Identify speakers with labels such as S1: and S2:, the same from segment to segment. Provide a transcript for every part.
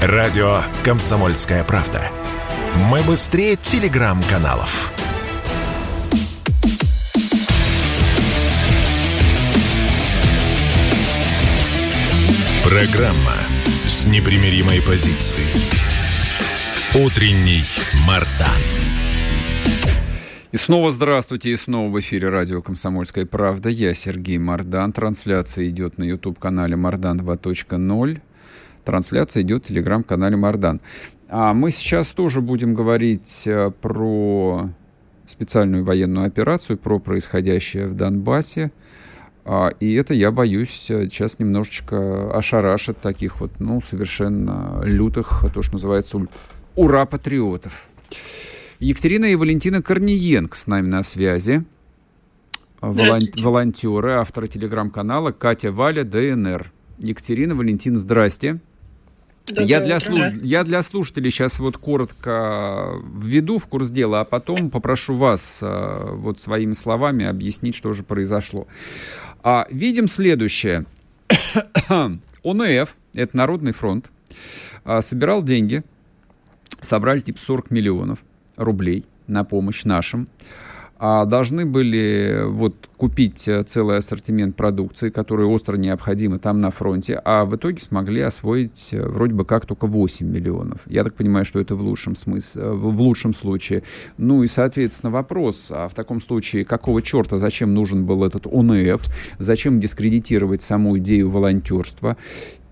S1: Радио «Комсомольская правда». Мы быстрее телеграм-каналов. Программа с непримиримой позицией. Утренний Мардан.
S2: И снова здравствуйте, и снова в эфире радио «Комсомольская правда». Я Сергей Мардан. Трансляция идет на YouTube-канале «Мардан 2.0». Трансляция идет в телеграм-канале Мардан. А мы сейчас тоже будем говорить э, про специальную военную операцию, про происходящее в Донбассе. А, и это, я боюсь, сейчас немножечко ошарашит таких вот, ну, совершенно лютых, то, что называется, ура-патриотов. Екатерина и Валентина Корниенко с нами на связи. Волон... Волонтеры, авторы телеграм-канала Катя Валя, ДНР. Екатерина, Валентин, здрасте я для, слуш... я для слушателей сейчас вот коротко введу в курс дела, а потом попрошу вас э, вот своими словами объяснить, что же произошло. А, видим следующее. ОНФ, это Народный фронт, а, собирал деньги, собрали типа 40 миллионов рублей на помощь нашим а должны были вот купить э, целый ассортимент продукции, который остро необходимы там на фронте, а в итоге смогли освоить э, вроде бы как только 8 миллионов. Я так понимаю, что это в лучшем смысле, э, в лучшем случае. Ну и, соответственно, вопрос, а в таком случае какого черта, зачем нужен был этот ОНФ, зачем дискредитировать саму идею волонтерства?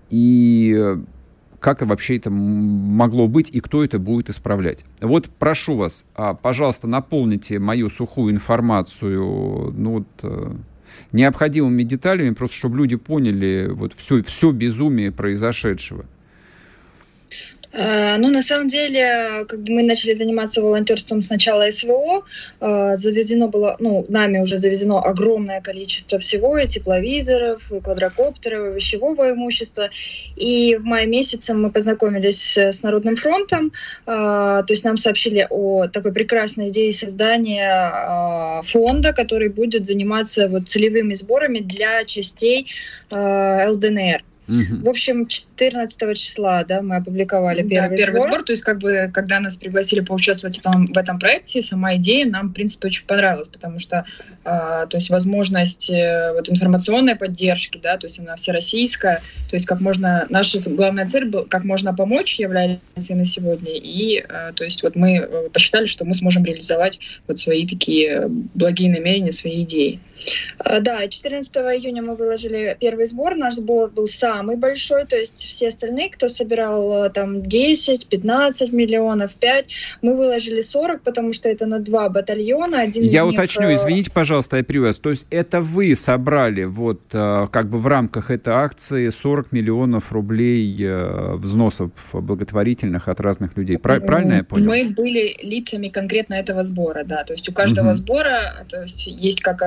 S2: И как вообще это могло быть и кто это будет исправлять. Вот прошу вас, а, пожалуйста, наполните мою сухую информацию ну, вот, э, необходимыми деталями, просто чтобы люди поняли вот все, все безумие произошедшего.
S3: Э, ну, на самом деле, когда мы начали заниматься волонтерством с начала СВО, э, завезено было, ну, нами уже завезено огромное количество всего, и тепловизоров, и квадрокоптеров, и вещевого имущества. И в мае месяце мы познакомились с Народным фронтом, э, то есть нам сообщили о такой прекрасной идее создания фонда, который будет заниматься вот целевыми сборами для частей ЛДНР. Угу. В общем, 14 числа, да, мы опубликовали первый,
S4: да, первый сбор. сбор. То есть, как бы, когда нас пригласили поучаствовать там, в этом проекте, сама идея нам, в принципе, очень понравилась, потому что, э, то есть, возможность э, вот информационной поддержки, да, то есть она всероссийская, то есть, как можно, наша главная цель была, как можно помочь является на сегодня, и, э, то есть, вот мы э, посчитали, что мы сможем реализовать вот свои такие благие намерения, свои идеи.
S3: Э, да, 14 июня мы выложили первый сбор. Наш сбор был самый большой, то есть все остальные, кто собирал э, там 10, 15 миллионов, 5, мы выложили 40, потому что это на два батальона.
S2: Один я уточню, них... извините, пожалуйста, я привез. То есть это вы собрали вот э, как бы в рамках этой акции 40 миллионов рублей взносов благотворительных от разных людей. Правильно я понял?
S4: Мы были лицами конкретно этого сбора, да. То есть у каждого угу. сбора то есть есть как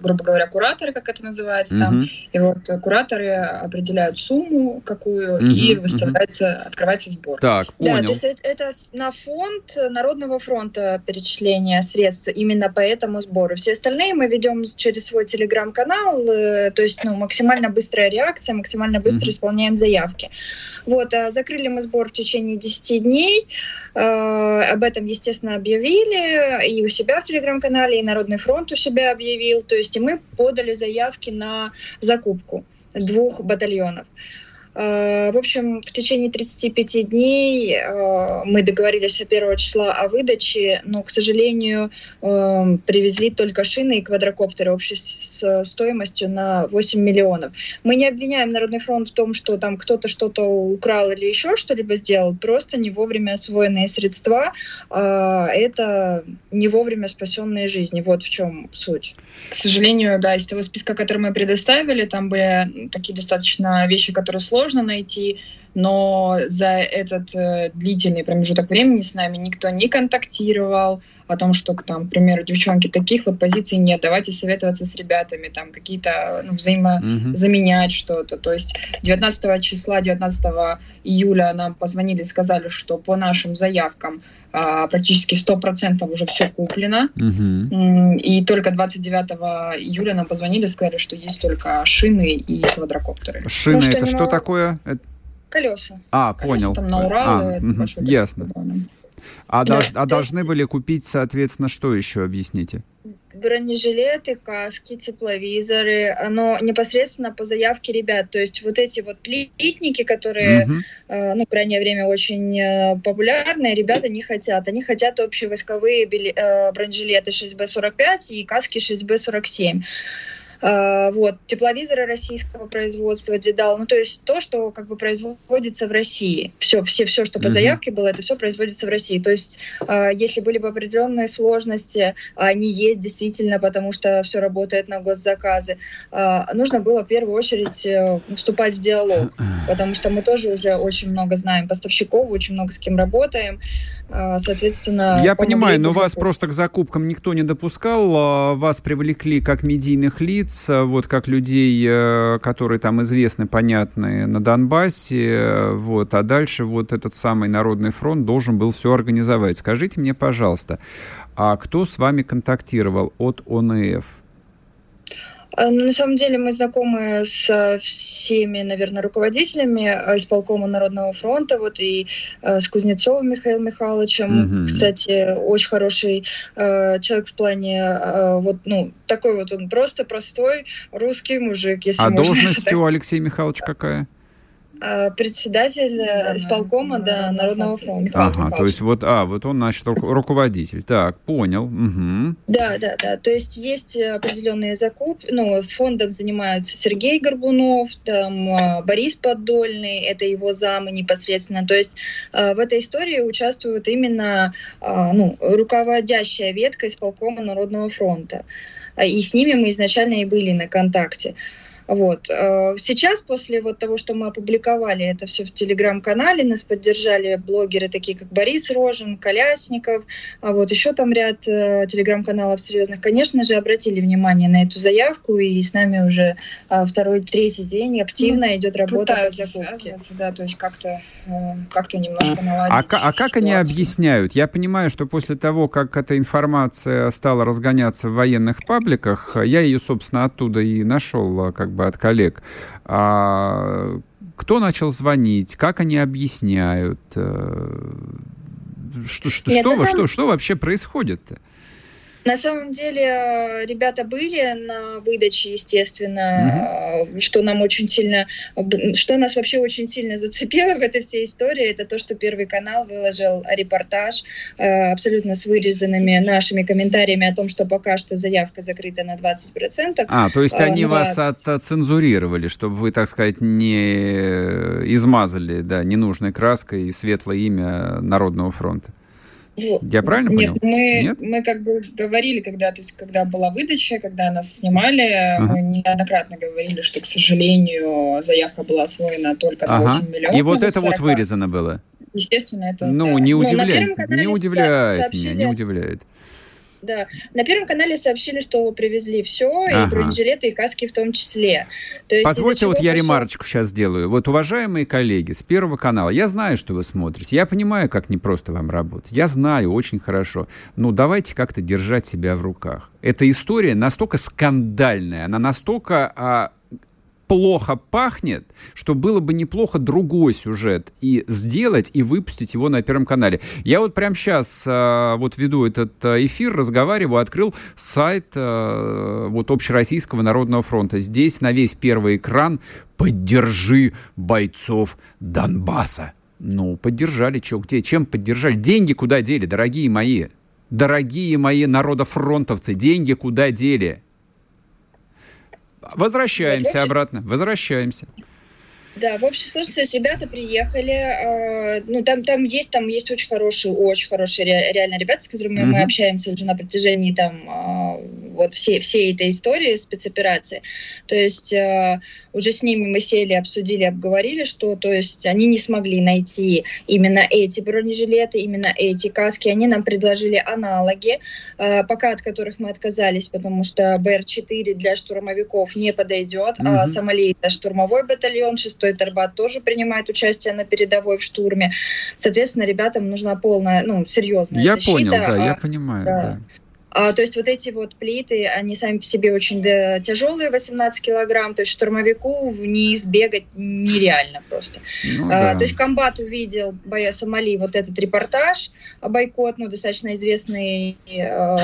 S4: грубо говоря, кураторы, как это называется, uh-huh. там, и вот кураторы определяют сумму какую, uh-huh. и выставляется, uh-huh. открывается сбор.
S2: Так, понял.
S3: Да, то есть это, это на фонд Народного фронта перечисления средств именно по этому сбору. Все остальные мы ведем через свой телеграм-канал, э, то есть ну, максимально быстрая реакция, максимально быстро uh-huh. исполняем заявки. Вот, а закрыли мы сбор в течение 10 дней. Э, об этом, естественно, объявили и у себя в телеграм-канале, и Народный фронт у себя объявил. То есть и мы подали заявки на закупку двух батальонов. Э, в общем, в течение 35 дней э, мы договорились о 1 числа о выдаче, но, к сожалению, э, привезли только шины и квадрокоптеры общей стоимостью на 8 миллионов. Мы не обвиняем Народный фронт в том, что там кто-то что-то украл или еще что-либо сделал, просто не вовремя освоенные средства. Это не вовремя спасенные жизни. Вот в чем суть.
S4: К сожалению, да, из того списка, который мы предоставили, там были такие достаточно вещи, которые сложные, сложно найти, но за этот э, длительный промежуток времени с нами никто не контактировал о том, что там, к примеру, девчонки, таких вот позиций нет, давайте советоваться с ребятами, там какие-то ну, взаимозаменять mm-hmm. что-то. То есть 19 числа, 19 июля нам позвонили сказали, что по нашим заявкам а, практически 100% уже все куплено. Mm-hmm. И только 29 июля нам позвонили сказали, что есть только шины и квадрокоптеры.
S2: Шины ну, это что такое?
S3: Колеса.
S2: А, колеса, понял.
S3: Там на Урал.
S2: А, угу, ясно. А, да, дож, а должны были купить, соответственно, что еще, объясните?
S3: бронежилеты, каски, тепловизоры, оно непосредственно по заявке ребят. То есть вот эти вот плитники, которые, uh-huh. э, ну, в крайнее время очень э, популярные, ребята не хотят. Они хотят общевойсковые били, э, бронежилеты 6Б-45 и каски 6Б-47. А, вот, тепловизоры российского производства, Дедал, ну, то есть то, что как бы производится в России. Все, все, все, что по заявке было, это все производится в России. То есть а, если были бы определенные сложности, а они есть действительно, потому что все работает на госзаказы, нужно было в первую очередь э, вступать в диалог, потому что мы тоже уже очень много знаем поставщиков, очень много с кем работаем. А, соответственно...
S2: Я понимаю, но вас просто к закупкам никто не допускал, а, вас привлекли как медийных лиц, а, вот как людей, э, которые там известны, понятны на Донбассе, вот, а дальше вот этот самый Народный фронт должен был все организовать. Скажите мне, пожалуйста, а кто с вами контактировал от ОНФ?
S3: А, ну, на самом деле мы знакомы с всеми, наверное, руководителями а, исполкома Народного фронта, вот и э, с Кузнецовым Михаилом Михайловичем, mm-hmm. кстати, очень хороший э, человек в плане, э, вот, ну, такой вот он просто простой русский мужик,
S2: если А должность у Алексея Михайловича какая?
S3: А, председатель э, исполкома да, Народного фронта.
S2: Ага, то есть вот, а, вот он, значит, руководитель. Так, понял. Угу.
S3: Да, да, да. То есть есть определенные закупки. Ну, фондом занимаются Сергей Горбунов, там а, Борис Поддольный, это его замы непосредственно. То есть в этой истории участвует именно ну, руководящая ветка исполкома Народного фронта. И с ними мы изначально и были на контакте. Вот. Э, сейчас, после вот того, что мы опубликовали это все в телеграм-канале, нас поддержали блогеры такие, как Борис Рожин, Колясников, а вот еще там ряд э, телеграм-каналов серьезных, конечно же, обратили внимание на эту заявку, и с нами уже э, второй, третий день активно ну, идет работа по закупке.
S4: Да, то есть как-то как немножко наладить.
S2: А, а как ситуацию. они объясняют? Я понимаю, что после того, как эта информация стала разгоняться в военных пабликах, я ее, собственно, оттуда и нашел, как бы от коллег. А, кто начал звонить? Как они объясняют? Э, что, что, Нет, что, самом... что, что вообще происходит-то?
S3: На самом деле э, ребята были на выдаче, естественно, угу. что нам очень сильно, что нас вообще очень сильно зацепило в этой всей истории, это то, что Первый канал выложил репортаж э, абсолютно с вырезанными нашими комментариями о том, что пока что заявка закрыта на 20%.
S2: А, то есть они а, вас отцензурировали, чтобы вы, так сказать, не измазали да, ненужной краской и светлое имя Народного фронта. Вот. Я правильно
S4: Нет,
S2: понял?
S4: Мы, Нет, мы как бы говорили, когда, то есть, когда была выдача, когда нас снимали, ага. мы неоднократно говорили, что, к сожалению, заявка была освоена только на ага. 8 миллионов.
S2: И вот это 40. вот вырезано было?
S4: Естественно, это...
S2: Ну, да. не удивляет, ну, не удивляет сообщили... меня, не удивляет.
S3: Да. На Первом канале сообщили, что привезли все, ага. и бронежилеты, и каски в том числе.
S2: То есть, Позвольте, вот я пошел... ремарочку сейчас сделаю. Вот, уважаемые коллеги с Первого канала, я знаю, что вы смотрите, я понимаю, как непросто вам работать, я знаю очень хорошо, но давайте как-то держать себя в руках. Эта история настолько скандальная, она настолько а, плохо пахнет, что было бы неплохо другой сюжет и сделать, и выпустить его на Первом канале. Я вот прямо сейчас а, вот веду этот а, эфир, разговариваю, открыл сайт а, вот Общероссийского народного фронта. Здесь на весь первый экран «Поддержи бойцов Донбасса». Ну, поддержали, что, где, чем поддержали? Деньги куда дели, дорогие мои? Дорогие мои народофронтовцы, деньги куда дели? Возвращаемся обратно, возвращаемся.
S3: Да, в общей сложности ребята приехали, э, ну там там есть там есть очень хорошие, очень хорошие ре, реально ребята, с которыми mm-hmm. мы общаемся уже на протяжении там э, вот всей всей этой истории спецоперации. То есть э, уже с ними мы сели, обсудили, обговорили, что то есть они не смогли найти именно эти бронежилеты, именно эти каски. Они нам предложили аналоги, э, пока от которых мы отказались, потому что БР-4 для штурмовиков не подойдет, mm-hmm. а Сомали это штурмовой батальон, 6-й Тарбат тоже принимает участие на передовой в штурме. Соответственно, ребятам нужна полная, ну, серьезная
S2: я
S3: защита.
S2: Я понял, да, а, я понимаю, да. да.
S3: А, то есть вот эти вот плиты, они сами по себе очень да, тяжелые, 18 килограмм, то есть штурмовику в них бегать нереально просто. Ну, а, То есть комбат увидел, боя Сомали, вот этот репортаж, Байкот, ну, достаточно известный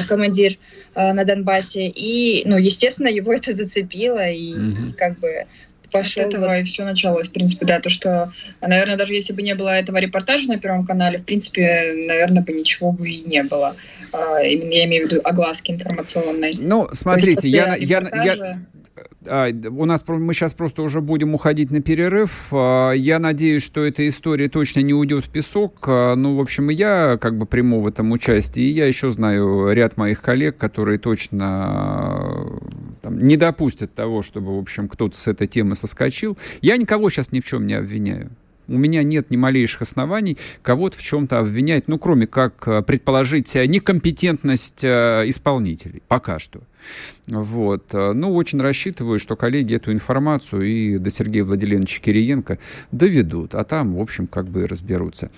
S3: командир на Донбассе, и, ну, естественно, его это зацепило, и угу. как бы
S4: пошел. От этого вот... и все началось, в принципе, да, то, что, наверное, даже если бы не было этого репортажа на Первом канале, в принципе, наверное, бы ничего бы и не было. А, именно я имею в виду огласки информационной.
S2: Ну, смотрите, я, я, я, а, у нас мы сейчас просто уже будем уходить на перерыв. А, я надеюсь, что эта история точно не уйдет в песок. А, ну, в общем, и я как бы приму в этом участие. И я еще знаю ряд моих коллег, которые точно там, не допустят того, чтобы, в общем, кто-то с этой темы соскочил. Я никого сейчас ни в чем не обвиняю. У меня нет ни малейших оснований кого-то в чем-то обвинять, ну, кроме как предположить некомпетентность исполнителей. Пока что. Вот. Ну, очень рассчитываю, что коллеги эту информацию и до Сергея Владимировича Кириенко доведут, а там, в общем, как бы разберутся.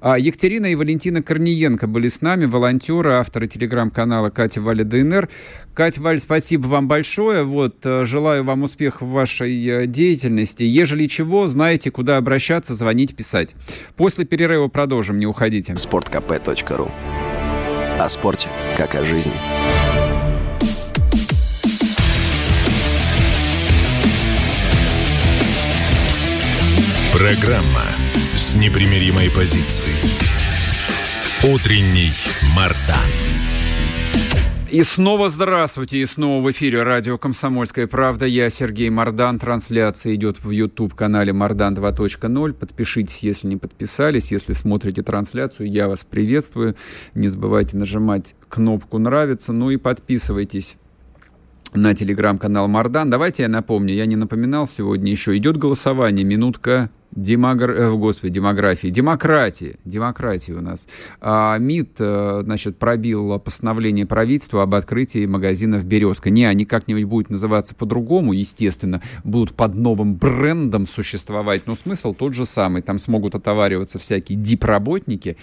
S2: А Екатерина и Валентина Корниенко были с нами, волонтеры, авторы телеграм-канала Катя Валя ДНР. Катя Валь, спасибо вам большое. Вот, э, желаю вам успеха в вашей э, деятельности. Ежели чего, знаете, куда обращаться, звонить, писать. После перерыва продолжим, не уходите.
S5: sportkp.ru О спорте, как о жизни.
S1: Программа с непримиримой позицией. Утренний Мардан.
S2: И снова здравствуйте, и снова в эфире радио «Комсомольская правда». Я Сергей Мардан. Трансляция идет в YouTube-канале «Мардан 2.0». Подпишитесь, если не подписались. Если смотрите трансляцию, я вас приветствую. Не забывайте нажимать кнопку «Нравится». Ну и подписывайтесь на телеграм-канал Мардан. Давайте я напомню, я не напоминал сегодня еще. Идет голосование, минутка Демогр... Э, господи, демографии. Демократии. Демократии у нас. А, МИД, э, значит, пробил постановление правительства об открытии магазинов «Березка». Не, они как-нибудь будут называться по-другому, естественно, будут под новым брендом существовать, но смысл тот же самый. Там смогут отовариваться всякие дипработники.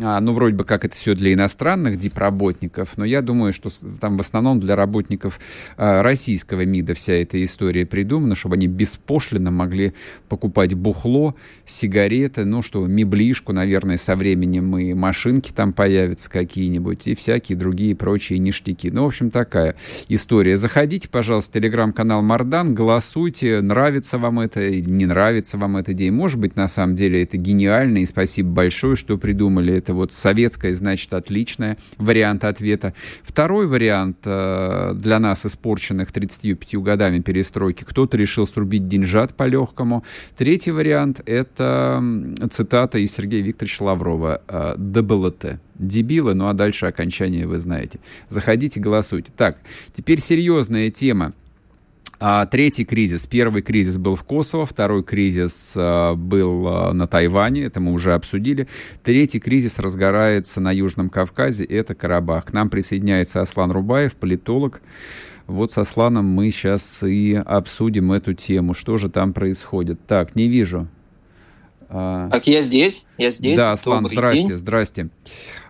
S2: А, ну, вроде бы как это все для иностранных дипработников, но я думаю, что там в основном для работников а, российского МИДа вся эта история придумана, чтобы они беспошлино могли покупать бухло бухло, сигареты, ну что, меблишку, наверное, со временем и машинки там появятся какие-нибудь, и всякие другие прочие ништяки. Ну, в общем, такая история. Заходите, пожалуйста, в телеграм-канал Мардан, голосуйте, нравится вам это, не нравится вам эта идея. Может быть, на самом деле это гениально, и спасибо большое, что придумали. Это вот советская, значит, отличная вариант ответа. Второй вариант э, для нас, испорченных 35 годами перестройки, кто-то решил срубить деньжат по-легкому. Третий вариант вариант — это цитата из Сергея Викторовича Лаврова э, «ДБЛТ». Дебилы, ну а дальше окончание вы знаете. Заходите, голосуйте. Так, теперь серьезная тема. А, третий кризис. Первый кризис был в Косово, второй кризис а, был а, на Тайване, это мы уже обсудили. Третий кризис разгорается на Южном Кавказе, это Карабах. К нам присоединяется Аслан Рубаев, политолог. Вот со Сланом мы сейчас и обсудим эту тему. Что же там происходит? Так, не вижу.
S6: А, так, я здесь, я здесь.
S2: Да, Аслан, здрасте, день. здрасте.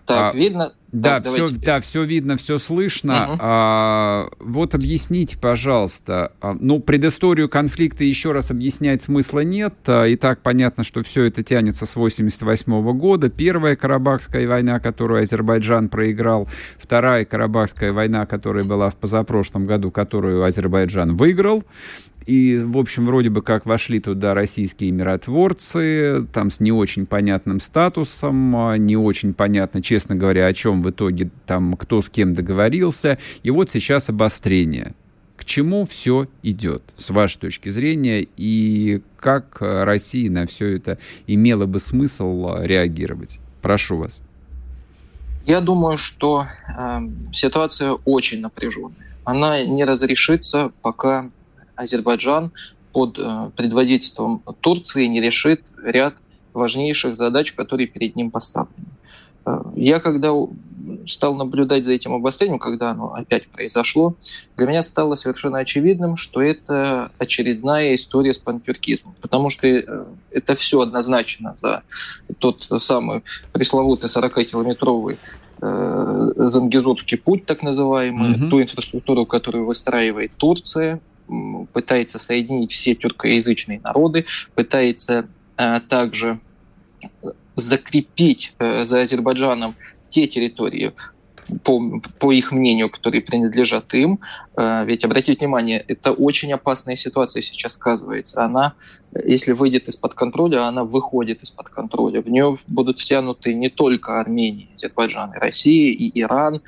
S6: Так, а, видно?
S2: Да, так, все, да, все видно, все слышно. Угу. А, вот объясните, пожалуйста, а, ну, предысторию конфликта еще раз объяснять смысла нет. А, и так понятно, что все это тянется с 88 года. Первая Карабахская война, которую Азербайджан проиграл. Вторая Карабахская война, которая была в позапрошлом году, которую Азербайджан выиграл. И, в общем, вроде бы как вошли туда российские миротворцы, там с не очень понятным статусом, а, не очень понятно, честно говоря, о чем в итоге там кто с кем договорился. И вот сейчас обострение. К чему все идет, с вашей точки зрения, и как Россия на все это имела бы смысл а, реагировать? Прошу вас.
S6: Я думаю, что э, ситуация очень напряженная. Она не разрешится, пока Азербайджан под э, предводительством Турции не решит ряд важнейших задач, которые перед ним поставлены. Э, я когда стал наблюдать за этим обострением, когда оно опять произошло, для меня стало совершенно очевидным, что это очередная история с пантюркизмом, потому что э, это все однозначно за тот самый пресловутый 40-километровый Зангизурский путь, так называемый, угу. ту инфраструктуру, которую выстраивает Турция, пытается соединить все тюркоязычные народы, пытается также закрепить за Азербайджаном те территории, по, по их мнению, которые принадлежат им. Э, ведь, обратите внимание, это очень опасная ситуация сейчас сказывается. Она, если выйдет из-под контроля, она выходит из-под контроля. В нее будут втянуты не только Армения, Азербайджан, и Россия, и Иран,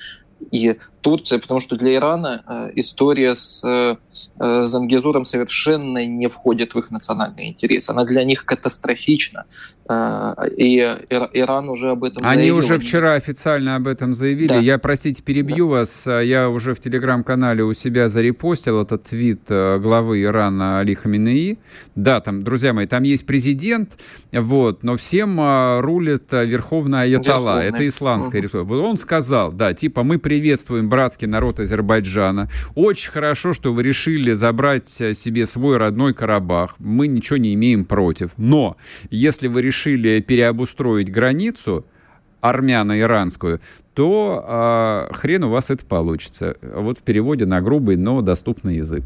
S6: и Турция, потому что для Ирана э, история с э, Зангезуром совершенно не входит в их национальный интерес. Она для них катастрофична. Э, и Иран уже об этом
S2: Они заявил. уже вчера официально об этом заявили. Да. Я, простите, перебью да. вас. Я уже в телеграм-канале у себя зарепостил этот твит главы Ирана Али Хаминеи. Да, там, друзья мои, там есть президент, вот, но всем рулит верховная аятолла. Это исламская угу. республика. Он сказал, да, типа, мы приветствуем братский народ Азербайджана. Очень хорошо, что вы решили забрать себе свой родной Карабах. Мы ничего не имеем против. Но если вы решили переобустроить границу, армяно-иранскую, то э, хрен у вас это получится. Вот в переводе на грубый, но доступный язык.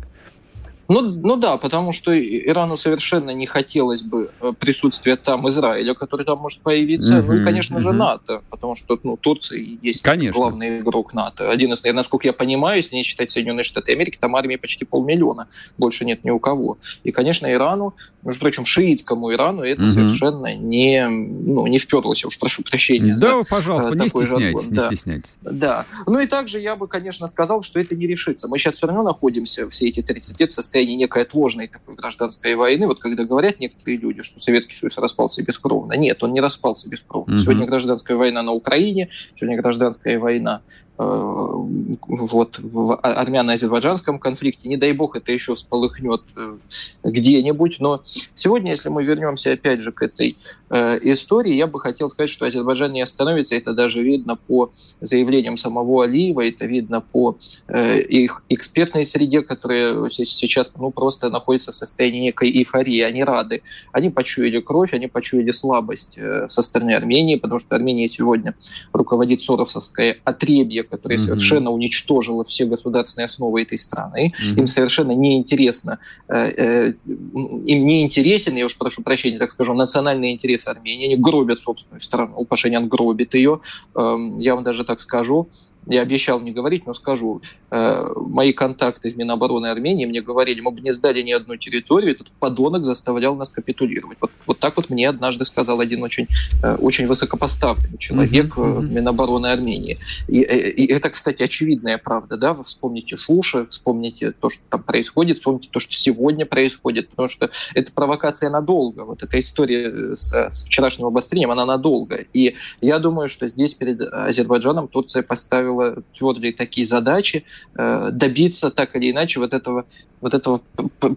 S6: Ну, ну да, потому что Ирану совершенно не хотелось бы э, присутствия там Израиля, который там может появиться. Uh-huh, ну и, конечно uh-huh. же, НАТО, потому что ну, Турция есть конечно. главный игрок НАТО. Один из, насколько я понимаю, если не считать Соединенные Штаты Америки, там армии почти полмиллиона. Больше нет ни у кого. И, конечно, Ирану, между прочим, шиитскому Ирану это uh-huh. совершенно не, ну, не вперлось, я уж прошу прощения.
S2: Да, за, пожалуйста, не стесняйтесь, жаргон. не да. стесняйтесь.
S6: Да. Ну и также я бы, конечно, сказал, что это не решится. Мы сейчас все равно находимся все эти 30 лет в состоянии некой отложенной такой гражданской войны, вот когда говорят некоторые люди, что Советский Союз распался бескровно. Нет, он не распался бескровно. Угу. Сегодня гражданская война на Украине, сегодня гражданская война Э, вот, в армяно-азербайджанском конфликте. Не дай бог это еще всполыхнет э, где-нибудь. Но сегодня, если мы вернемся опять же к этой э, истории, я бы хотел сказать, что Азербайджан не остановится. Это даже видно по заявлениям самого Алиева, это видно по их экспертной среде, которая сейчас ну, просто находится в состоянии некой эйфории. Они рады. Они почуяли кровь, они почуяли слабость со стороны Армении, потому что Армения сегодня руководит Соросовское отребье, которая mm-hmm. совершенно уничтожила все государственные основы этой страны. Mm-hmm. Им совершенно неинтересно, э, э, им не интересен, я уж прошу прощения, так скажу, национальный интерес Армении. Они гробят собственную страну. Пашинян гробит ее. Э, я вам даже так скажу. Я обещал не говорить, но скажу. Э, мои контакты в Минобороны Армении мне говорили, мы бы не сдали ни одну территорию, этот подонок заставлял нас капитулировать. Вот, вот так вот мне однажды сказал один очень, э, очень высокопоставленный человек mm-hmm. в Минобороны Армении. И, и это, кстати, очевидная правда. Да? Вы вспомните Шуша, вспомните то, что там происходит, вспомните то, что сегодня происходит, потому что это провокация надолго. Вот эта история с, с вчерашним обострением, она надолго. И я думаю, что здесь перед Азербайджаном Турция поставила ставила твердые такие задачи, э, добиться так или иначе вот этого, вот этого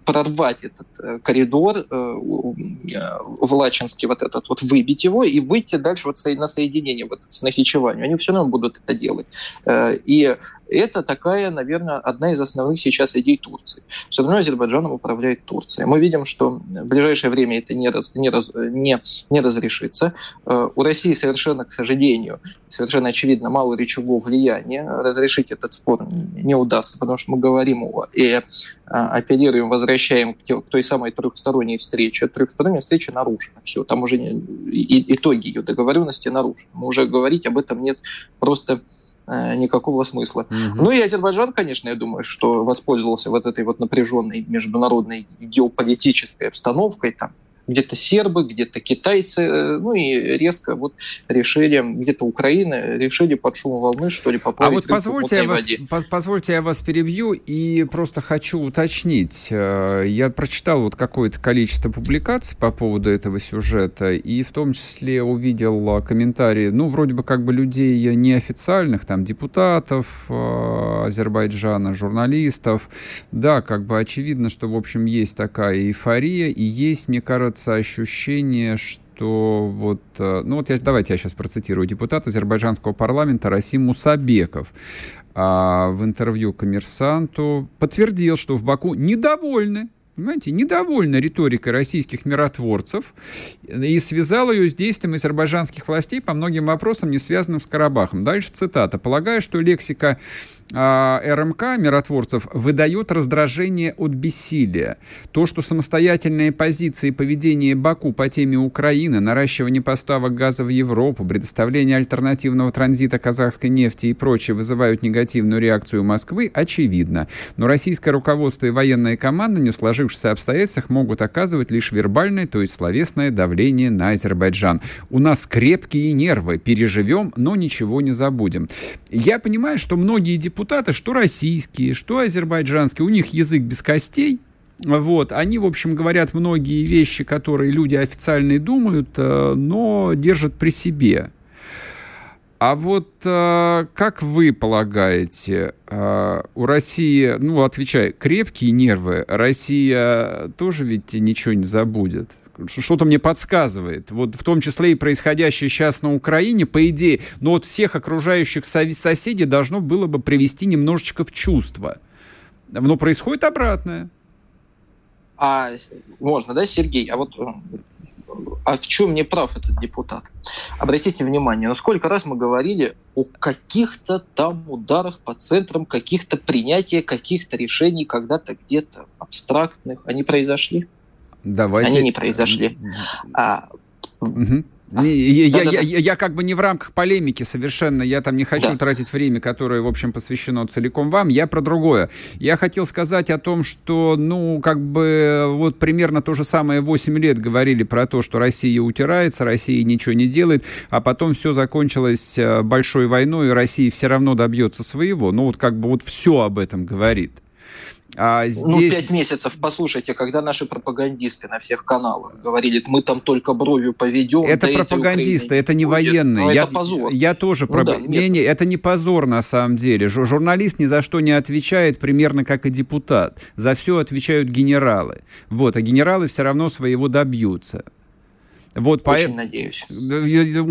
S6: прорвать этот э, коридор э, в Лачинске, вот этот вот выбить его и выйти дальше вот на соединение, вот с Нахичеванию. Они все равно будут это делать. И это такая, наверное, одна из основных сейчас идей Турции. Все равно Азербайджаном управляет Турция. Мы видим, что в ближайшее время это не, раз, не, раз, не, не разрешится. Э, у России совершенно, к сожалению, совершенно очевидно мало рычагов влияния. Разрешить этот спор не удастся, потому что мы говорим и э, апеллируем, возвращаем к той самой трехсторонней встрече. Трехсторонняя встреча нарушена. Все, там уже итоги ее договоренности нарушены. Мы уже говорить об этом нет просто никакого смысла. Угу. Ну и Азербайджан, конечно, я думаю, что воспользовался вот этой вот напряженной международной геополитической обстановкой, там, где-то сербы, где-то китайцы, э, ну и резко вот решили, где-то Украина, решили под шумом волны, что ли, поплавить
S2: А вот позвольте я, вас, позвольте я вас перебью и просто хочу уточнить. Э, я прочитал вот какое-то количество публикаций по поводу этого сюжета, и в том числе увидел комментарии, ну, вроде бы как бы людей неофициальных, там, депутатов э, Азербайджана, журналистов. Да, как бы очевидно, что, в общем, есть такая эйфория, и есть, мне кажется, создается ощущение, что вот, э, ну вот я, давайте я сейчас процитирую, депутат азербайджанского парламента Расим Мусабеков а, в интервью коммерсанту подтвердил, что в Баку недовольны понимаете, недовольна риторикой российских миротворцев и связала ее с действием азербайджанских властей по многим вопросам, не связанным с Карабахом. Дальше цитата. «Полагаю, что лексика а, РМК миротворцев выдает раздражение от бессилия. То, что самостоятельные позиции и поведение Баку по теме Украины, наращивание поставок газа в Европу, предоставление альтернативного транзита казахской нефти и прочее вызывают негативную реакцию Москвы, очевидно. Но российское руководство и военная команда не в сложившихся обстоятельствах могут оказывать лишь вербальное, то есть словесное давление на Азербайджан. У нас крепкие нервы, переживем, но ничего не забудем. Я понимаю, что многие депутаты депутаты, что российские, что азербайджанские, у них язык без костей, вот, они, в общем, говорят многие вещи, которые люди официальные думают, э, но держат при себе. А вот э, как вы полагаете, э, у России, ну, отвечаю, крепкие нервы, Россия тоже ведь ничего не забудет? Что-то мне подсказывает. Вот в том числе и происходящее сейчас на Украине, по идее, но вот всех окружающих соседей должно было бы привести немножечко в чувство. Но происходит обратное.
S6: А можно, да, Сергей? А вот а в чем не прав этот депутат? Обратите внимание, ну сколько раз мы говорили о каких-то там ударах по центрам, каких-то принятия каких-то решений когда-то где-то абстрактных. Они произошли?
S2: Давайте.
S6: Они не произошли. А,
S2: угу. А, я, да, я, да, я, я как бы не в рамках полемики совершенно, я там не хочу да. тратить время, которое, в общем, посвящено целиком вам. Я про другое. Я хотел сказать о том, что, ну, как бы, вот примерно то же самое 8 лет говорили про то, что Россия утирается, Россия ничего не делает, а потом все закончилось э, большой войной, и Россия все равно добьется своего. Ну, вот как бы вот все об этом говорит.
S6: А ну, здесь... Ну, пять месяцев, послушайте, когда наши пропагандисты на всех каналах говорили, мы там только бровью поведем.
S2: Это да пропагандисты, это не военные. Ну, я, это позор. Я тоже... Ну, про... да, не, не, это не позор на самом деле. Журналист ни за что не отвечает, примерно как и депутат. За все отвечают генералы. Вот, а генералы все равно своего добьются.
S6: Вот, Очень по... надеюсь. У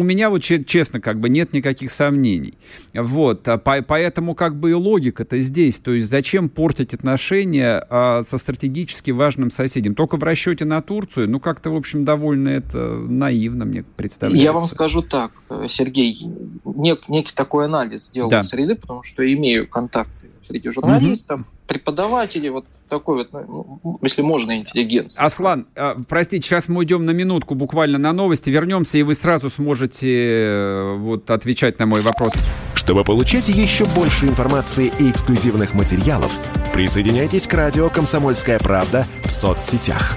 S2: меня вот честно как бы нет никаких сомнений. Вот, а по... поэтому как бы и логика-то здесь. То есть зачем портить отношения а, со стратегически важным соседем? Только в расчете на Турцию? Ну как-то, в общем, довольно это наивно мне представляется.
S6: Я вам скажу так, э, Сергей, нек, некий такой анализ сделал да. среды, потому что имею контакты среди журналистов, угу. преподавателей, вот такой вот, ну, ну, если можно, интеллигенция.
S2: Аслан, э, простите, сейчас мы уйдем на минутку буквально на новости, вернемся, и вы сразу сможете э, вот отвечать на мой вопрос.
S1: Чтобы получать еще больше информации и эксклюзивных материалов, присоединяйтесь к радио «Комсомольская правда» в соцсетях.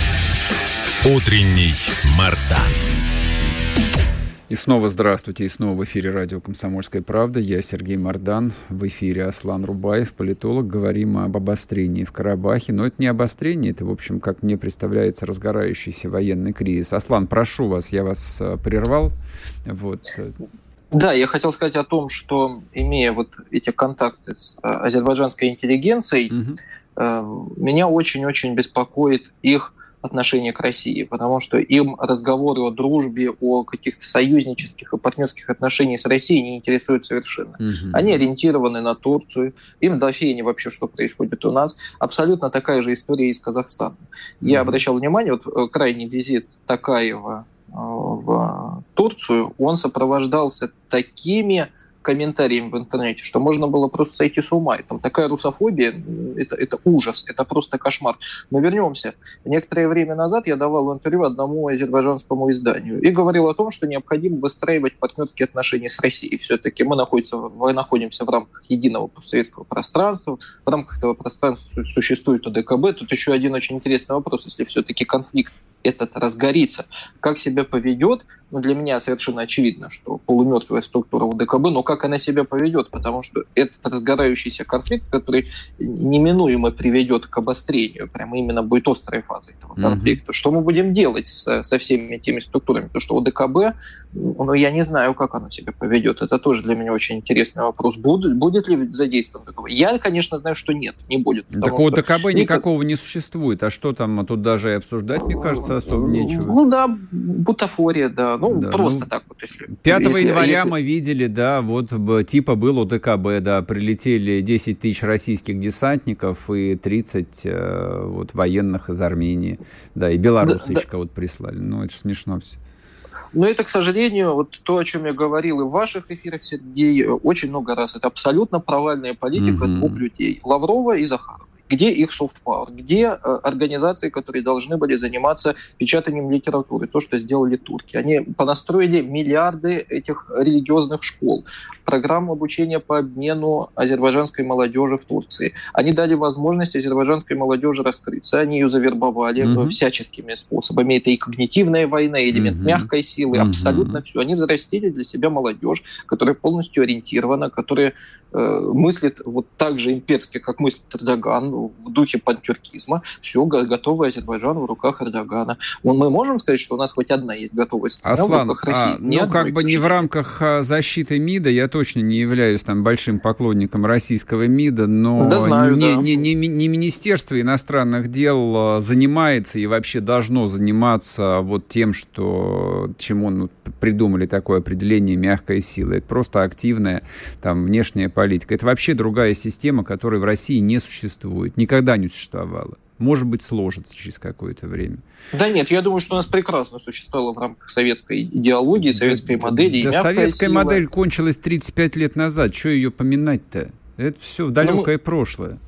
S1: Утренний Мардан.
S2: И снова здравствуйте, и снова в эфире радио «Комсомольская правда». Я Сергей Мордан, в эфире Аслан Рубаев, политолог. Говорим об обострении в Карабахе. Но это не обострение, это, в общем, как мне представляется, разгорающийся военный кризис. Аслан, прошу вас, я вас э, прервал. Вот.
S6: Да, я хотел сказать о том, что имея вот эти контакты с э, азербайджанской интеллигенцией, угу. меня очень-очень беспокоит их отношение к России, потому что им разговоры о дружбе, о каких-то союзнических и партнерских отношениях с Россией не интересуют совершенно. Угу. Они ориентированы на Турцию, им до фени вообще, что происходит у нас. Абсолютно такая же история из Казахстана. Угу. Я обращал внимание, вот э, крайний визит Такаева э, в Турцию, он сопровождался такими комментариям в интернете, что можно было просто сойти с ума. И там такая русофобия, это, это ужас, это просто кошмар. Но вернемся. Некоторое время назад я давал интервью одному азербайджанскому изданию и говорил о том, что необходимо выстраивать партнерские отношения с Россией. Все-таки мы находимся, мы находимся в рамках единого постсоветского пространства, в рамках этого пространства существует ОДКБ. Тут еще один очень интересный вопрос, если все-таки конфликт этот разгорится. Как себя поведет, ну, для меня совершенно очевидно, что полумертвая структура УДКБ, но как она себя поведет, потому что этот разгорающийся конфликт, который неминуемо приведет к обострению, прямо именно будет острой фазой этого mm-hmm. конфликта. Что мы будем делать со, со всеми теми структурами? Потому что УДКБ, ну, я не знаю, как оно себя поведет. Это тоже для меня очень интересный вопрос. Будет, будет ли задействован УДКБ? Я, конечно, знаю, что нет, не будет.
S2: Так у УДКБ никакого не существует. А что там, тут даже и обсуждать, мне кажется, особо нечего.
S6: Ну да, бутафория, да. Ну, да, просто ну, так вот.
S2: Если, 5 если, января если... мы видели, да, вот типа было ДКБ, да, прилетели 10 тысяч российских десантников и 30 э, вот военных из Армении. Да, и белорусочка да, да. вот прислали. Ну, это же смешно все.
S6: Но это, к сожалению, вот то, о чем я говорил и в ваших эфирах, Сергей, очень много раз. Это абсолютно провальная политика угу. двух людей. Лаврова и Захарова. Где их soft power? Где э, организации, которые должны были заниматься печатанием литературы? То, что сделали турки. Они понастроили миллиарды этих религиозных школ, программу обучения по обмену азербайджанской молодежи в Турции. Они дали возможность азербайджанской молодежи раскрыться. Они ее завербовали mm-hmm. всяческими способами. Это и когнитивная война, и элемент mm-hmm. мягкой силы, mm-hmm. абсолютно все. Они взрастили для себя молодежь, которая полностью ориентирована, которая э, мыслит вот так же имперски, как мыслит Эрдоган, в духе пантюркизма. Все, готовый Азербайджан в руках Эрдогана. Мы можем сказать, что у нас хоть одна есть готовая
S2: страна Аслан, в? А, ну, как бы не в рамках а, защиты МИДа, я точно не являюсь там большим поклонником российского МИДа, но
S6: да, знаю,
S2: не,
S6: да.
S2: не, не, не Министерство иностранных дел а, занимается и вообще должно заниматься вот тем, что чему ну, придумали такое определение мягкая сила. Это просто активная там внешняя политика. Это вообще другая система, которая в России не существует, никогда не существовала может быть, сложится через какое-то время.
S6: Да нет, я думаю, что у нас прекрасно существовало в рамках советской идеологии, советской да, модели.
S2: Да, советская сила. модель кончилась 35 лет назад. Что ее поминать-то? Это все далекое ну, прошлое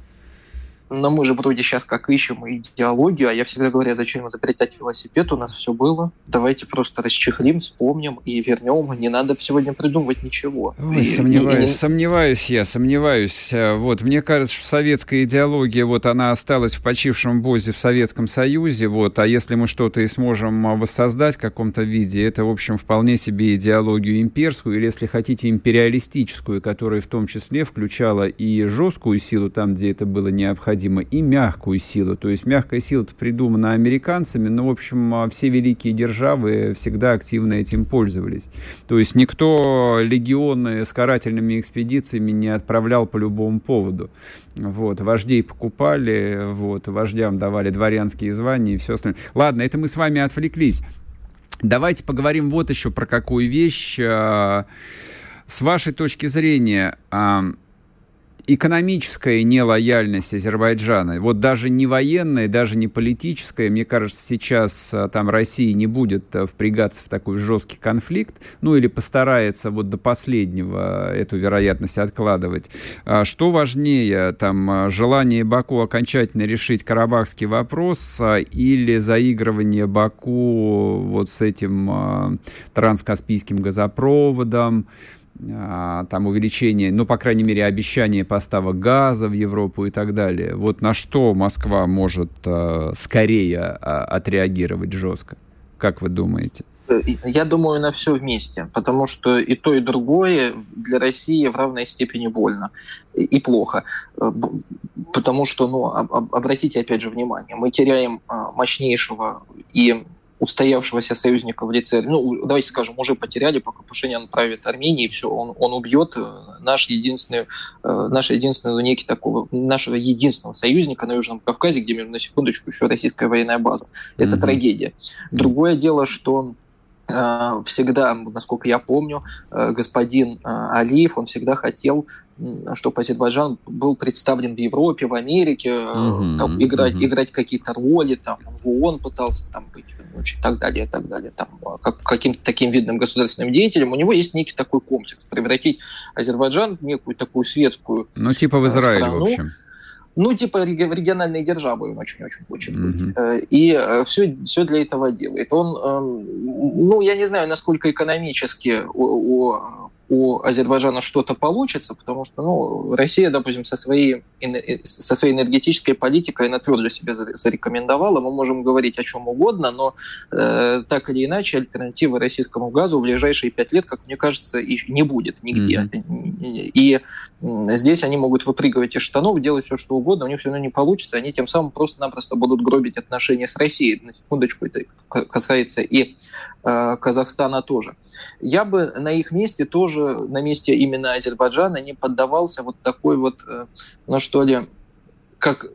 S6: но мы же вроде сейчас как ищем идеологию, а я всегда говорю, зачем изобретать велосипед, у нас все было. Давайте просто расчехлим, вспомним и вернем. Не надо сегодня придумывать ничего.
S2: Ой, и, сомневаюсь, и, и... сомневаюсь я, сомневаюсь. Вот, мне кажется, что советская идеология, вот она осталась в почившем бозе в Советском Союзе, вот, а если мы что-то и сможем а, воссоздать в каком-то виде, это, в общем, вполне себе идеологию имперскую, или, если хотите, империалистическую, которая в том числе включала и жесткую силу там, где это было необходимо, необходимо, и мягкую силу. То есть мягкая сила-то придумана американцами, но, в общем, а, все великие державы всегда активно этим пользовались. То есть никто легионы с карательными экспедициями не отправлял по любому поводу. Вот, вождей покупали, вот, вождям давали дворянские звания и все остальное. Ладно, это мы с вами отвлеклись. Давайте поговорим вот еще про какую вещь. А, с вашей точки зрения, экономическая нелояльность Азербайджана, вот даже не военная, даже не политическая, мне кажется, сейчас а, там Россия не будет а, впрягаться в такой жесткий конфликт, ну или постарается вот до последнего эту вероятность откладывать. А что важнее, там желание Баку окончательно решить карабахский вопрос или заигрывание Баку вот с этим транскаспийским газопроводом, а, там увеличение, ну, по крайней мере, обещание поставок газа в Европу и так далее. Вот на что Москва может э, скорее э, отреагировать жестко? Как вы думаете?
S6: Э, я думаю, на все вместе, потому что и то, и другое для России в равной степени больно и плохо. Э, потому что, ну, обратите опять же внимание, мы теряем а, мощнейшего и устоявшегося союзника в лице, ну, давайте скажем, уже потеряли, пока Пашинян правит Арменией, все, он, он убьет э, наш единственный, э, наш единственный, ну, некий такого, нашего единственного союзника на Южном Кавказе, где, на секундочку, еще российская военная база. Это mm-hmm. трагедия. Другое дело, что Э, всегда, насколько я помню, господин Алиев, он всегда хотел, чтобы Азербайджан был представлен в Европе, в Америке, mm-hmm. там, играть, mm-hmm. играть какие-то роли, там, в ООН пытался там быть, и так далее, и так далее, там, как, каким-то таким видным государственным деятелем. У него есть некий такой комплекс, превратить Азербайджан в некую такую светскую
S2: Ну, типа в Израиле, страну. в общем
S6: ну, типа региональной державой он очень-очень хочет быть. Mm-hmm. И все, все для этого делает. Он, эм, ну, я не знаю, насколько экономически у, у у Азербайджана что-то получится, потому что ну, Россия, допустим, со своей, со своей энергетической политикой она твердо себя зарекомендовала. Мы можем говорить о чем угодно, но э, так или иначе альтернативы российскому газу в ближайшие пять лет, как мне кажется, и не будет нигде. Mm-hmm. И здесь они могут выпрыгивать из штанов, делать все, что угодно, у них все равно не получится. Они тем самым просто-напросто будут гробить отношения с Россией. На секундочку, это касается и э, Казахстана тоже. Я бы на их месте тоже тоже на месте именно Азербайджана не поддавался вот такой вот, э, ну что ли, как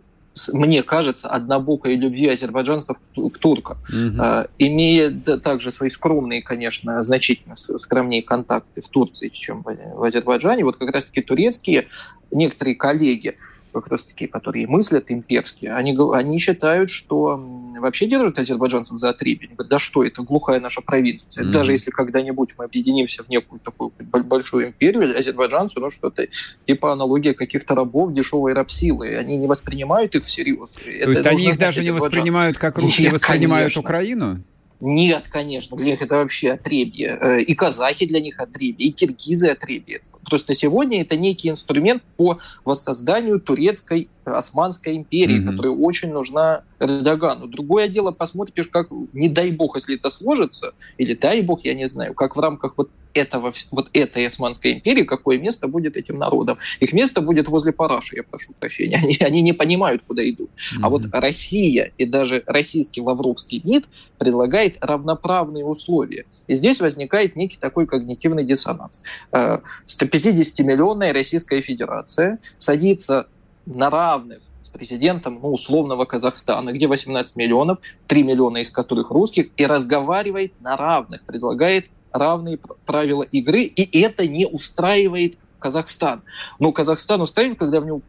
S6: мне кажется, однобокой любви азербайджанцев к туркам, угу. имея также свои скромные, конечно, значительно скромнее контакты в Турции, чем в Азербайджане. Вот как раз-таки турецкие некоторые коллеги, как раз таки, которые мыслят имперски, они, они считают, что вообще держат азербайджанцев за отребье. Они говорят, да что это, глухая наша провинция. Mm-hmm. Даже если когда-нибудь мы объединимся в некую такую большую империю, азербайджанцы, ну что-то типа аналогия каких-то рабов, дешевой рабсилы. Они не воспринимают их всерьез.
S2: То это есть они их даже не воспринимают, как русские Нет, воспринимают конечно. Украину?
S6: Нет, конечно, для них это вообще отребье. Э, и казахи для них отребье, и киргизы отребье. Просто сегодня это некий инструмент по воссозданию турецкой Османской империи, mm-hmm. которая очень нужна Эрдогану. Другое дело, посмотришь, как, не дай бог, если это сложится, или дай бог, я не знаю, как в рамках вот этого, вот этой Османской империи, какое место будет этим народам. Их место будет возле Параши, я прошу прощения. Они, они не понимают, куда идут. Mm-hmm. А вот Россия и даже российский Лавровский МИД предлагает равноправные условия. И здесь возникает некий такой когнитивный диссонанс. 150-миллионная э, Российская Федерация садится на равных с президентом ну, условного Казахстана, где 18 миллионов, 3 миллиона из которых русских, и разговаривает на равных, предлагает равные правила игры, и это не устраивает Казахстан. Но Казахстан устраивает, когда в него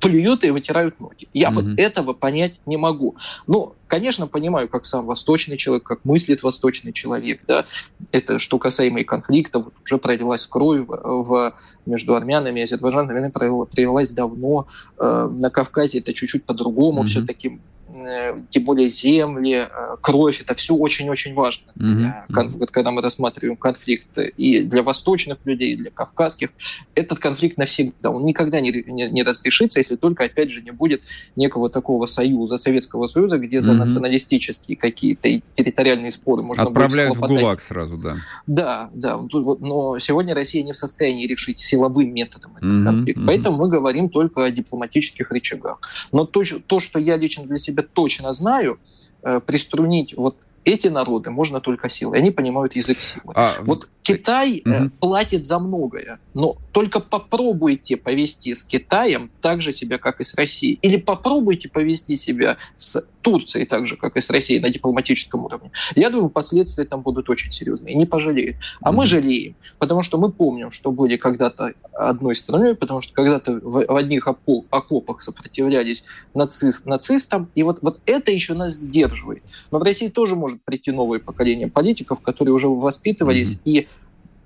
S6: плюют и вытирают ноги. Я mm-hmm. вот этого понять не могу. Ну, конечно, понимаю, как сам восточный человек, как мыслит восточный человек, да, это что касаемо и конфликтов, вот уже пролилась кровь в, в, между армянами и азербайджанцами, она пролилась давно, э, на Кавказе это чуть-чуть по-другому, mm-hmm. все-таки тем более земли, э, кровь, это все очень-очень важно, для, mm-hmm. когда мы рассматриваем конфликт и для восточных людей, и для кавказских. Этот конфликт навсегда, он никогда не, не, не разрешится, если только, опять же, не будет некого такого союза, Советского Союза, где mm-hmm. за националистические какие-то территориальные споры можно
S2: Отправляют будет в ГУЛАГ сразу, да.
S6: Да, да, но сегодня Россия не в состоянии решить силовым методом этот mm-hmm. конфликт, поэтому мы говорим только о дипломатических рычагах. Но то, то, что я лично для себя точно знаю, э, приструнить вот эти народы можно только силой. Они понимают язык силы. А, вот Китай угу. платит за многое, но только попробуйте повести с Китаем так же себя, как и с Россией. Или попробуйте повести себя с Турцией так же, как и с Россией на дипломатическом уровне. Я думаю, последствия там будут очень серьезные. Не пожалеют. А угу. мы жалеем, потому что мы помним, что были когда-то одной страной, потому что когда-то в, в одних окопах сопротивлялись нацист, нацистам, и вот, вот это еще нас сдерживает. Но в России тоже может прийти новое поколение политиков, которые уже воспитывались mm и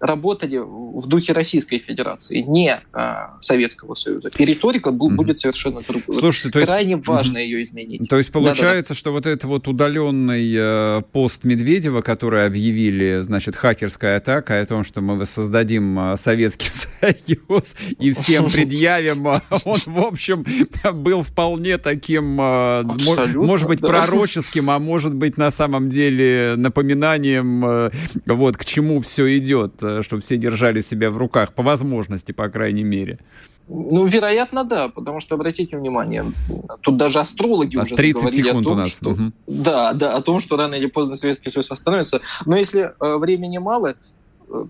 S6: работали в духе Российской Федерации, не а, Советского Союза. И риторика mm-hmm. будет совершенно другой. Слушайте, то есть... Крайне важно mm-hmm. ее изменить.
S2: То есть получается, Да-да-да. что вот этот вот удаленный э, пост Медведева, который объявили, значит, хакерская атака о том, что мы воссоздадим э, Советский Союз и всем предъявим, э, он, в общем, был вполне таким, э, может быть, пророческим, а может быть, на самом деле напоминанием, э, вот, к чему все идет чтобы все держали себя в руках, по возможности, по крайней мере?
S6: Ну, вероятно, да, потому что, обратите внимание, тут даже астрологи
S2: уже 30 секунд
S6: о том,
S2: у нас.
S6: что... Угу. Да, да, о том, что рано или поздно Советский Союз восстановится. Но если э, времени мало,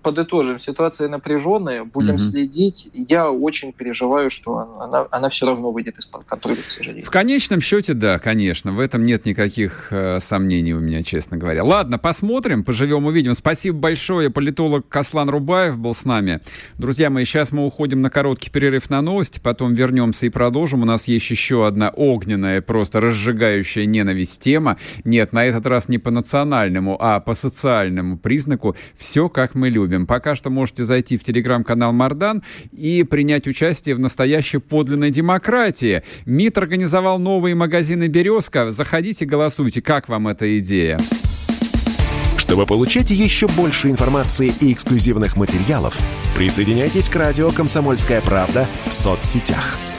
S6: подытожим, ситуация напряженная, будем угу. следить. Я очень переживаю, что она, она все равно выйдет из-под контроля, к сожалению.
S2: В конечном счете, да, конечно. В этом нет никаких э, сомнений у меня, честно говоря. Ладно, посмотрим, поживем, увидим. Спасибо большое. Политолог Каслан Рубаев был с нами. Друзья мои, сейчас мы уходим на короткий перерыв на новости, потом вернемся и продолжим. У нас есть еще одна огненная, просто разжигающая ненависть тема. Нет, на этот раз не по национальному, а по социальному признаку. Все, как мы любим. Пока что можете зайти в телеграм-канал Мардан и принять участие в настоящей подлинной демократии. МИД организовал новые магазины «Березка». Заходите, голосуйте. Как вам эта идея?
S1: Чтобы получать еще больше информации и эксклюзивных материалов, присоединяйтесь к радио «Комсомольская правда» в соцсетях –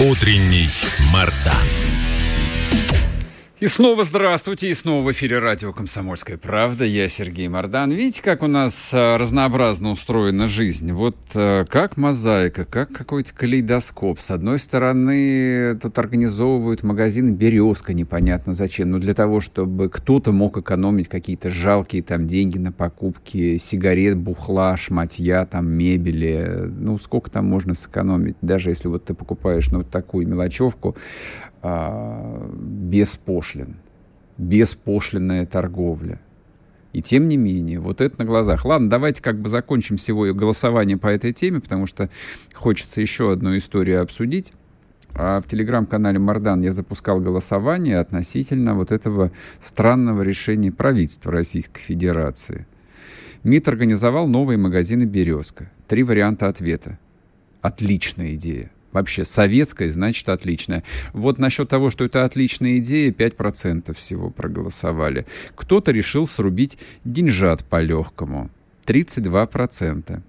S1: Утренний Мардан.
S2: И снова здравствуйте, и снова в эфире радио «Комсомольская правда». Я Сергей Мордан. Видите, как у нас а, разнообразно устроена жизнь? Вот а, как мозаика, как какой-то калейдоскоп. С одной стороны, тут организовывают магазин «Березка», непонятно зачем. Но для того, чтобы кто-то мог экономить какие-то жалкие там деньги на покупки сигарет, бухла, шматья, там, мебели. Ну, сколько там можно сэкономить? Даже если вот ты покупаешь ну, вот такую мелочевку, а, беспошлин, беспошлинная торговля. И тем не менее, вот это на глазах. Ладно, давайте как бы закончим сегодня голосование по этой теме, потому что хочется еще одну историю обсудить. А в телеграм-канале Мардан я запускал голосование относительно вот этого странного решения правительства Российской Федерации. МИД организовал новые магазины «Березка». Три варианта ответа. Отличная идея. Вообще, советская, значит, отличная. Вот насчет того, что это отличная идея, 5% всего проголосовали. Кто-то решил срубить деньжат по-легкому. 32%.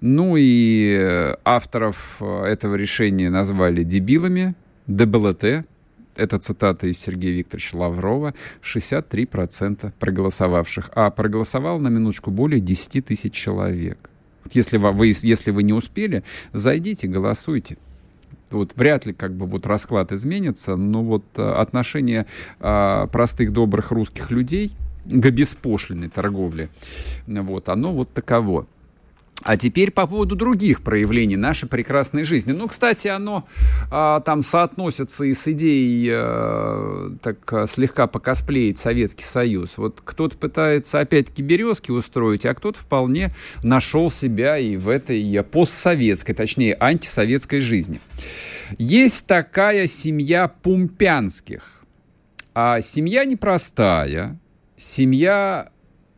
S2: Ну и э, авторов э, этого решения назвали дебилами, ДБЛТ, это цитата из Сергея Викторовича Лаврова, 63% проголосовавших. А проголосовал на минуточку более 10 тысяч человек. Если вы, если вы не успели, зайдите, голосуйте вот вряд ли как бы вот расклад изменится, но вот э, отношение а, простых добрых русских людей к беспошлиной торговле, вот, оно вот таково. А теперь по поводу других проявлений нашей прекрасной жизни. Ну, кстати, оно а, там соотносится и с идеей а, так слегка покосплеить Советский Союз. Вот кто-то пытается опять-таки березки устроить, а кто-то вполне нашел себя и в этой постсоветской, точнее, антисоветской жизни. Есть такая семья Пумпянских. А семья непростая, семья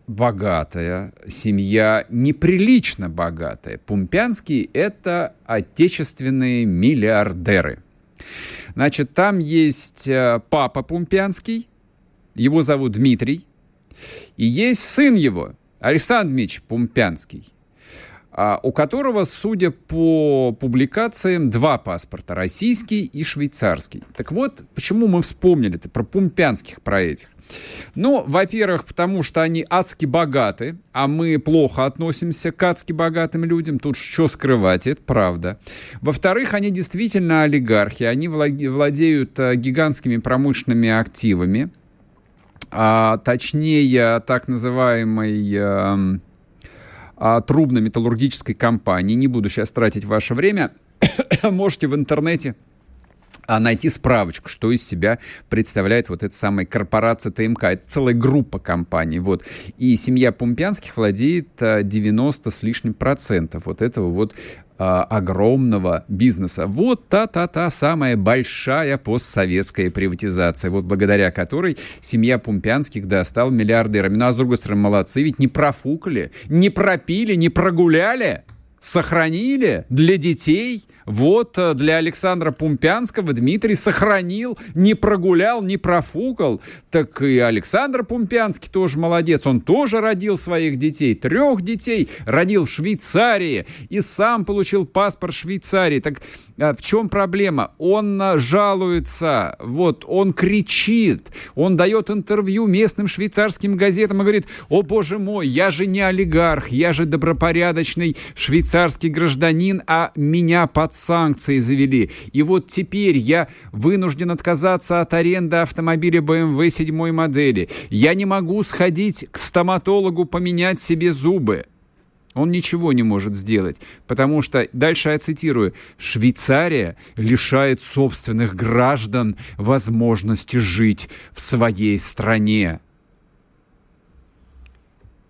S2: богатая, семья неприлично богатая. Пумпянские – это отечественные миллиардеры. Значит, там есть э, папа Пумпянский, его зовут Дмитрий, и есть сын его, Александр Дмитриевич Пумпянский, а, у которого, судя по публикациям, два паспорта, российский и швейцарский. Так вот, почему мы вспомнили-то про Пумпянских, про этих? Ну, во-первых, потому что они адски богаты, а мы плохо относимся к адски богатым людям. Тут что скрывать, это правда. Во-вторых, они действительно олигархи. Они владеют э, гигантскими промышленными активами. А, точнее, так называемой э, а, трубно-металлургической компании. Не буду сейчас тратить ваше время. Можете в интернете а найти справочку, что из себя представляет вот эта самая корпорация ТМК. Это целая группа компаний. Вот. И семья Пумпянских владеет 90 а, с лишним процентов вот этого вот а, огромного бизнеса. Вот та-та-та самая большая постсоветская приватизация, вот благодаря которой семья Пумпянских да, стала миллиардерами. Ну а с другой стороны, молодцы, ведь не профукали, не пропили, не прогуляли, сохранили для детей – вот э, для Александра Пумпянского Дмитрий сохранил, не прогулял, не профукал. Так и Александр Пумпянский тоже молодец. Он тоже родил своих детей. Трех детей родил в Швейцарии. И сам получил паспорт Швейцарии. Так э, в чем проблема? Он э, жалуется, вот, он кричит, он дает интервью местным швейцарским газетам и говорит, о боже мой, я же не олигарх, я же добропорядочный швейцарский гражданин, а меня под санкции завели. И вот теперь я вынужден отказаться от аренды автомобиля BMW 7 модели. Я не могу сходить к стоматологу поменять себе зубы. Он ничего не может сделать, потому что, дальше я цитирую, Швейцария лишает собственных граждан возможности жить в своей стране.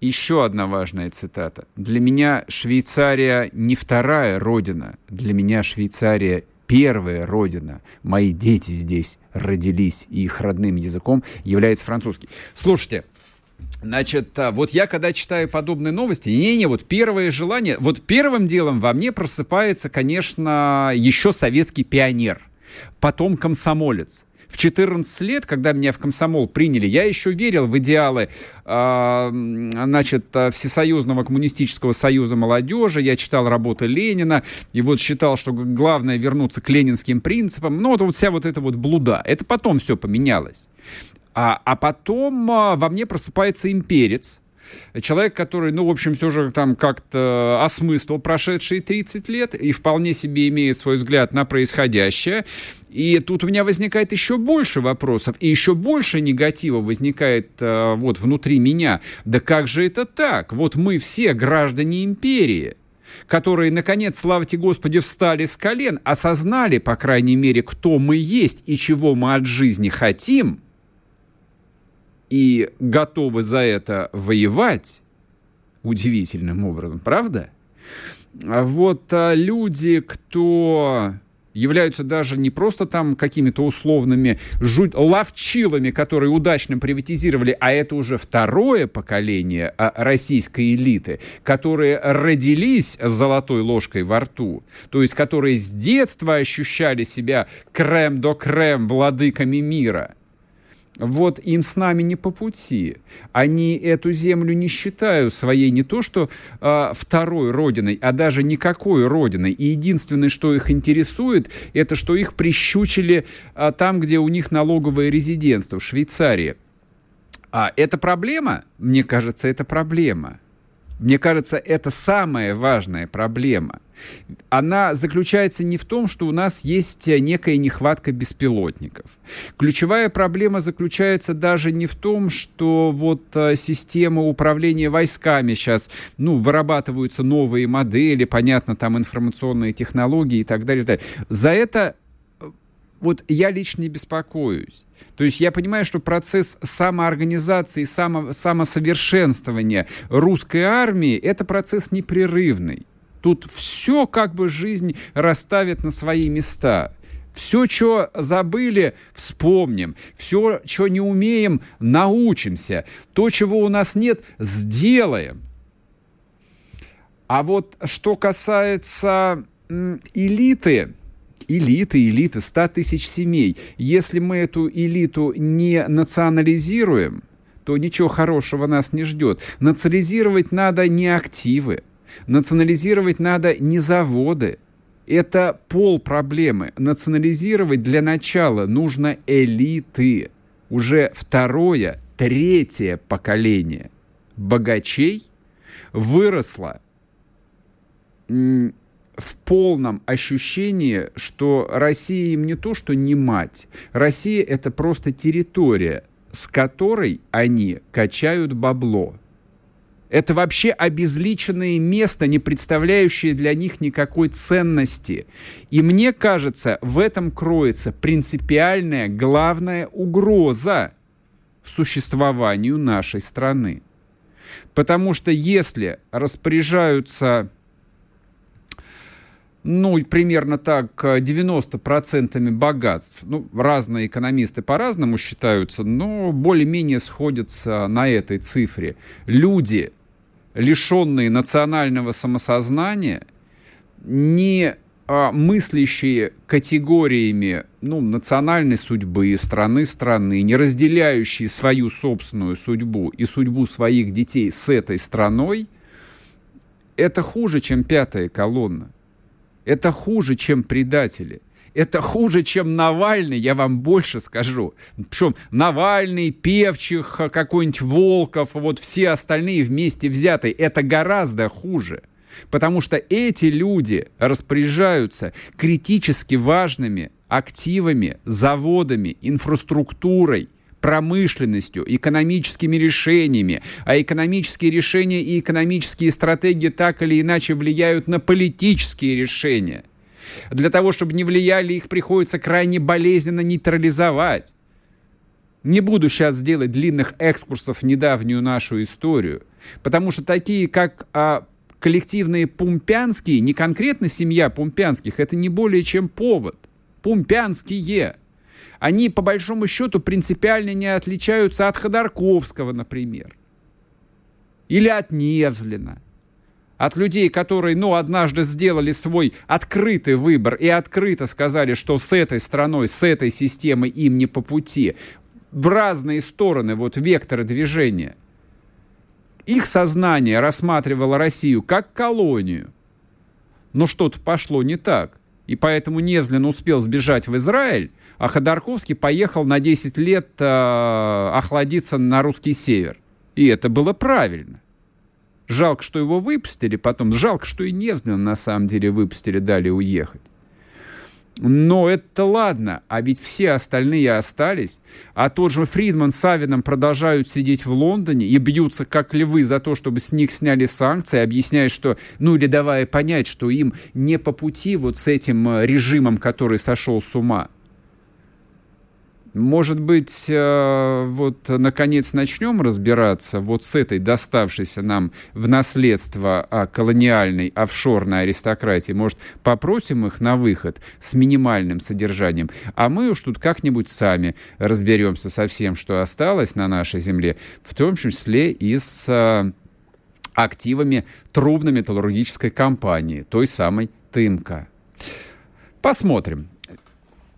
S2: Еще одна важная цитата. Для меня Швейцария не вторая родина, для меня Швейцария первая родина. Мои дети здесь родились, и их родным языком является французский. Слушайте, Значит, а, вот я когда читаю подобные новости, не-не, вот первое желание, вот первым делом во мне просыпается, конечно, еще советский пионер, потом комсомолец в 14 лет, когда меня в комсомол приняли, я еще верил в идеалы э, значит, Всесоюзного коммунистического союза молодежи, я читал работы Ленина, и вот считал, что главное вернуться к ленинским принципам. Ну, вот, вот вся вот эта вот блуда. Это потом все поменялось. А, а потом а, во мне просыпается имперец, человек, который, ну, в общем, все же там как-то осмыслил прошедшие 30 лет и вполне себе имеет свой взгляд на происходящее. И тут у меня возникает еще больше вопросов, и еще больше негатива возникает э, вот внутри меня. Да как же это так? Вот мы все граждане империи которые, наконец, слава тебе Господи, встали с колен, осознали, по крайней мере, кто мы есть и чего мы от жизни хотим – и готовы за это воевать удивительным образом, правда? А вот а люди, кто являются даже не просто там какими-то условными жуть, ловчилами, которые удачно приватизировали, а это уже второе поколение а, российской элиты, которые родились с золотой ложкой во рту, то есть которые с детства ощущали себя крем до крем владыками мира – вот им с нами не по пути. Они эту землю не считают своей не то что э, второй родиной, а даже никакой родиной. И единственное, что их интересует, это что их прищучили э, там, где у них налоговое резидентство, в Швейцарии. А это проблема? Мне кажется, это проблема. Мне кажется, это самая важная проблема. Она заключается не в том, что у нас есть некая нехватка беспилотников. Ключевая проблема заключается даже не в том, что вот э, система управления войсками сейчас, ну, вырабатываются новые модели, понятно, там информационные технологии и так далее. И так далее. За это вот я лично не беспокоюсь. То есть я понимаю, что процесс самоорганизации, само, самосовершенствования русской армии – это процесс непрерывный. Тут все как бы жизнь расставит на свои места. Все, что забыли, вспомним. Все, что не умеем, научимся. То, чего у нас нет, сделаем. А вот что касается элиты, элиты, элиты, 100 тысяч семей. Если мы эту элиту не национализируем, то ничего хорошего нас не ждет. Национализировать надо не активы, национализировать надо не заводы. Это пол проблемы. Национализировать для начала нужно элиты. Уже второе, третье поколение богачей выросло в полном ощущении, что Россия им не то, что не мать. Россия – это просто территория, с которой они качают бабло. Это вообще обезличенное место, не представляющее для них никакой ценности. И мне кажется, в этом кроется принципиальная главная угроза существованию нашей страны. Потому что если распоряжаются ну, примерно так, 90% богатств. Ну, разные экономисты по-разному считаются, но более-менее сходятся на этой цифре. Люди, лишенные национального самосознания, не а, мыслящие категориями ну, национальной судьбы, страны страны, не разделяющие свою собственную судьбу и судьбу своих детей с этой страной, это хуже, чем пятая колонна. Это хуже, чем предатели. Это хуже, чем Навальный, я вам больше скажу. Причем Навальный, Певчих, какой-нибудь Волков, вот все остальные вместе взятые, это гораздо хуже. Потому что эти люди распоряжаются критически важными активами, заводами, инфраструктурой, промышленностью, экономическими решениями, а экономические решения и экономические стратегии так или иначе влияют на политические решения. Для того, чтобы не влияли, их приходится крайне болезненно нейтрализовать. Не буду сейчас делать длинных экскурсов в недавнюю нашу историю, потому что такие, как а, коллективные пумпянские, не конкретно семья пумпянских, это не более чем повод. Пумпянские. Они, по большому счету, принципиально не отличаются от Ходорковского, например. Или от Невзлина. От людей, которые, ну, однажды сделали свой открытый выбор и открыто сказали, что с этой страной, с этой системой им не по пути. В разные стороны, вот векторы движения – их сознание рассматривало Россию как колонию. Но что-то пошло не так. И поэтому Невзлин успел сбежать в Израиль, а Ходорковский поехал на 10 лет э, охладиться на русский север. И это было правильно. Жалко, что его выпустили потом. Жалко, что и Невзлина на самом деле выпустили, дали уехать. Но это ладно, а ведь все остальные остались. А тот же Фридман с Савином продолжают сидеть в Лондоне и бьются как львы за то, чтобы с них сняли санкции, объясняя, что, ну или давая понять, что им не по пути вот с этим э, режимом, который сошел с ума. Может быть, э, вот наконец начнем разбираться вот с этой доставшейся нам в наследство колониальной офшорной аристократии. Может, попросим их на выход с минимальным содержанием, а мы уж тут как-нибудь сами разберемся со всем, что осталось на нашей земле, в том числе и с а, активами трубно-металлургической компании, той самой «Тымка». Посмотрим.